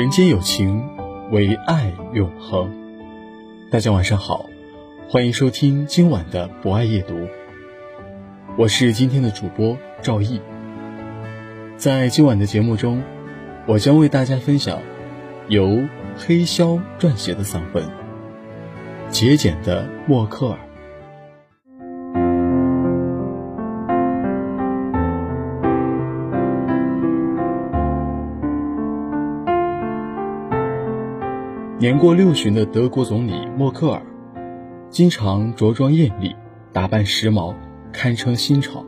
人间有情，唯爱永恒。大家晚上好，欢迎收听今晚的博爱夜读。我是今天的主播赵毅。在今晚的节目中，我将为大家分享由黑绡撰写的散文《节俭的默克尔》。年过六旬的德国总理默克尔，经常着装艳丽，打扮时髦，堪称新潮，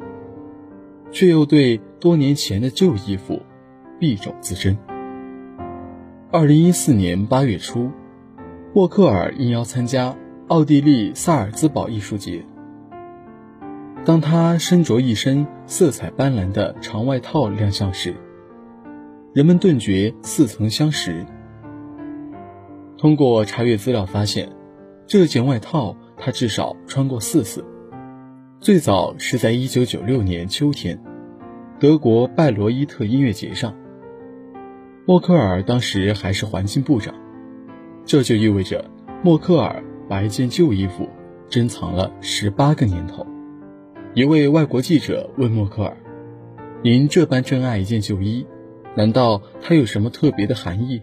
却又对多年前的旧衣服敝帚自珍。二零一四年八月初，默克尔应邀参加奥地利萨尔兹堡艺术节。当他身着一身色彩斑斓的长外套亮相时，人们顿觉似曾相识。通过查阅资料发现，这件外套他至少穿过四次。最早是在1996年秋天，德国拜罗伊特音乐节上。默克尔当时还是环境部长，这就意味着默克尔把一件旧衣服珍藏了十八个年头。一位外国记者问默克尔：“您这般珍爱一件旧衣，难道它有什么特别的含义？”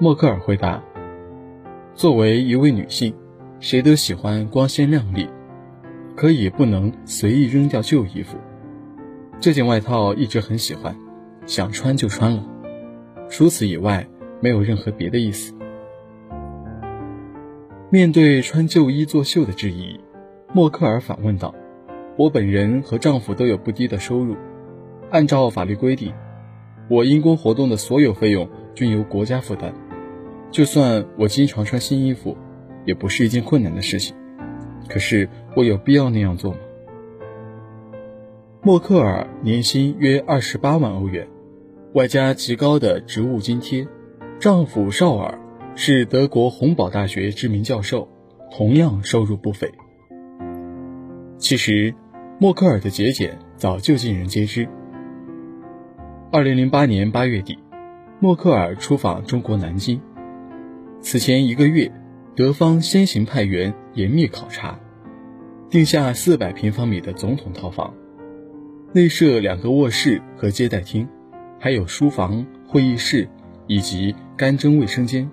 默克尔回答：“作为一位女性，谁都喜欢光鲜亮丽，可以不能随意扔掉旧衣服。这件外套一直很喜欢，想穿就穿了。除此以外，没有任何别的意思。”面对穿旧衣作秀的质疑，默克尔反问道：“我本人和丈夫都有不低的收入，按照法律规定，我因公活动的所有费用均由国家负担。”就算我经常穿新衣服，也不是一件困难的事情。可是我有必要那样做吗？默克尔年薪约二十八万欧元，外加极高的职务津贴。丈夫绍尔是德国洪堡大学知名教授，同样收入不菲。其实，默克尔的节俭早就尽人皆知。二零零八年八月底，默克尔出访中国南京。此前一个月，德方先行派员严密考察，定下四百平方米的总统套房，内设两个卧室和接待厅，还有书房、会议室以及干蒸卫生间，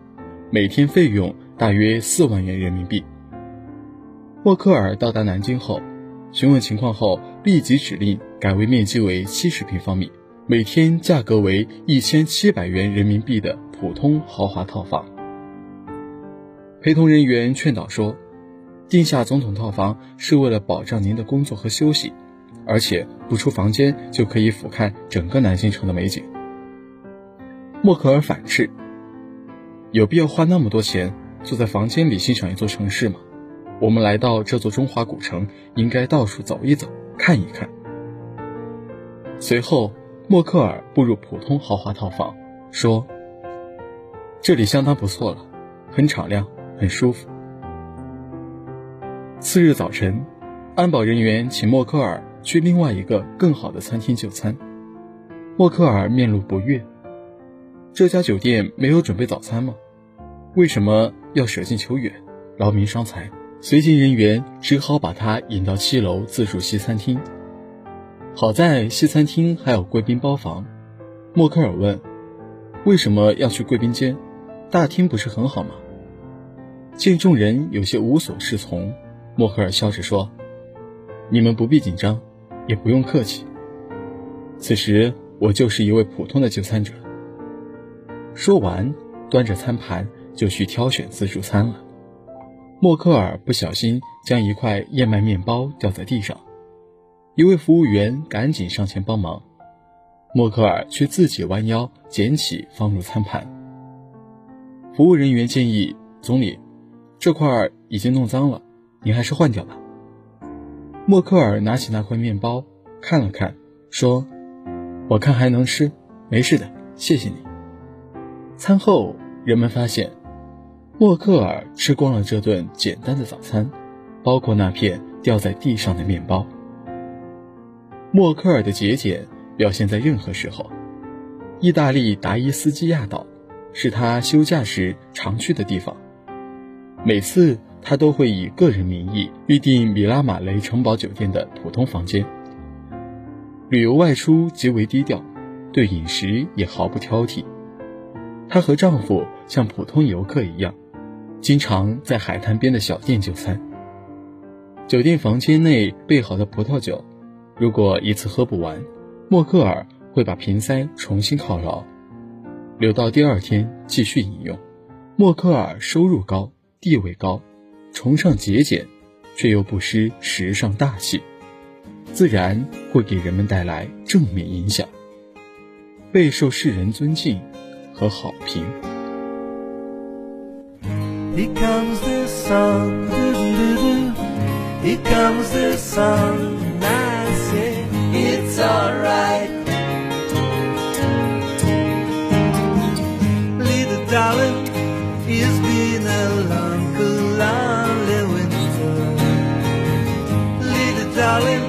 每天费用大约四万元人民币。默克尔到达南京后，询问情况后，立即指令改为面积为七十平方米、每天价格为一千七百元人民币的普通豪华套房。陪同人员劝导说：“定下总统套房是为了保障您的工作和休息，而且不出房间就可以俯瞰整个南京城的美景。”默克尔反斥：“有必要花那么多钱坐在房间里欣赏一座城市吗？我们来到这座中华古城，应该到处走一走，看一看。”随后，默克尔步入普通豪华套房，说：“这里相当不错了，很敞亮。”很舒服。次日早晨，安保人员请默克尔去另外一个更好的餐厅就餐。默克尔面露不悦：“这家酒店没有准备早餐吗？为什么要舍近求远，劳民伤财？”随行人员只好把他引到七楼自助西餐厅。好在西餐厅还有贵宾包房。默克尔问：“为什么要去贵宾间？大厅不是很好吗？”见众人有些无所适从，默克尔笑着说：“你们不必紧张，也不用客气。此时我就是一位普通的就餐者。”说完，端着餐盘就去挑选自助餐了。默克尔不小心将一块燕麦面包掉在地上，一位服务员赶紧上前帮忙，默克尔却自己弯腰捡起放入餐盘。服务人员建议总理：“这块已经弄脏了。”您还是换掉吧。默克尔拿起那块面包看了看，说：“我看还能吃，没事的，谢谢你。”餐后，人们发现，默克尔吃光了这顿简单的早餐，包括那片掉在地上的面包。默克尔的节俭表现在任何时候。意大利达伊斯基亚岛是他休假时常去的地方，每次。他都会以个人名义预订米拉马雷城堡酒店的普通房间。旅游外出极为低调，对饮食也毫不挑剔。她和丈夫像普通游客一样，经常在海滩边的小店就餐。酒店房间内备好的葡萄酒，如果一次喝不完，默克尔会把瓶塞重新犒劳，留到第二天继续饮用。默克尔收入高，地位高。崇尚节俭，却又不失时尚大气，自然会给人们带来正面影响，备受世人尊敬和好评。it's alright. Little darling, it's been a long, lonely winter. Little darling,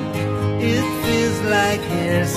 it feels like years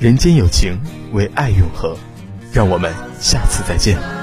人间有情，为爱永恒。让我们下次再见。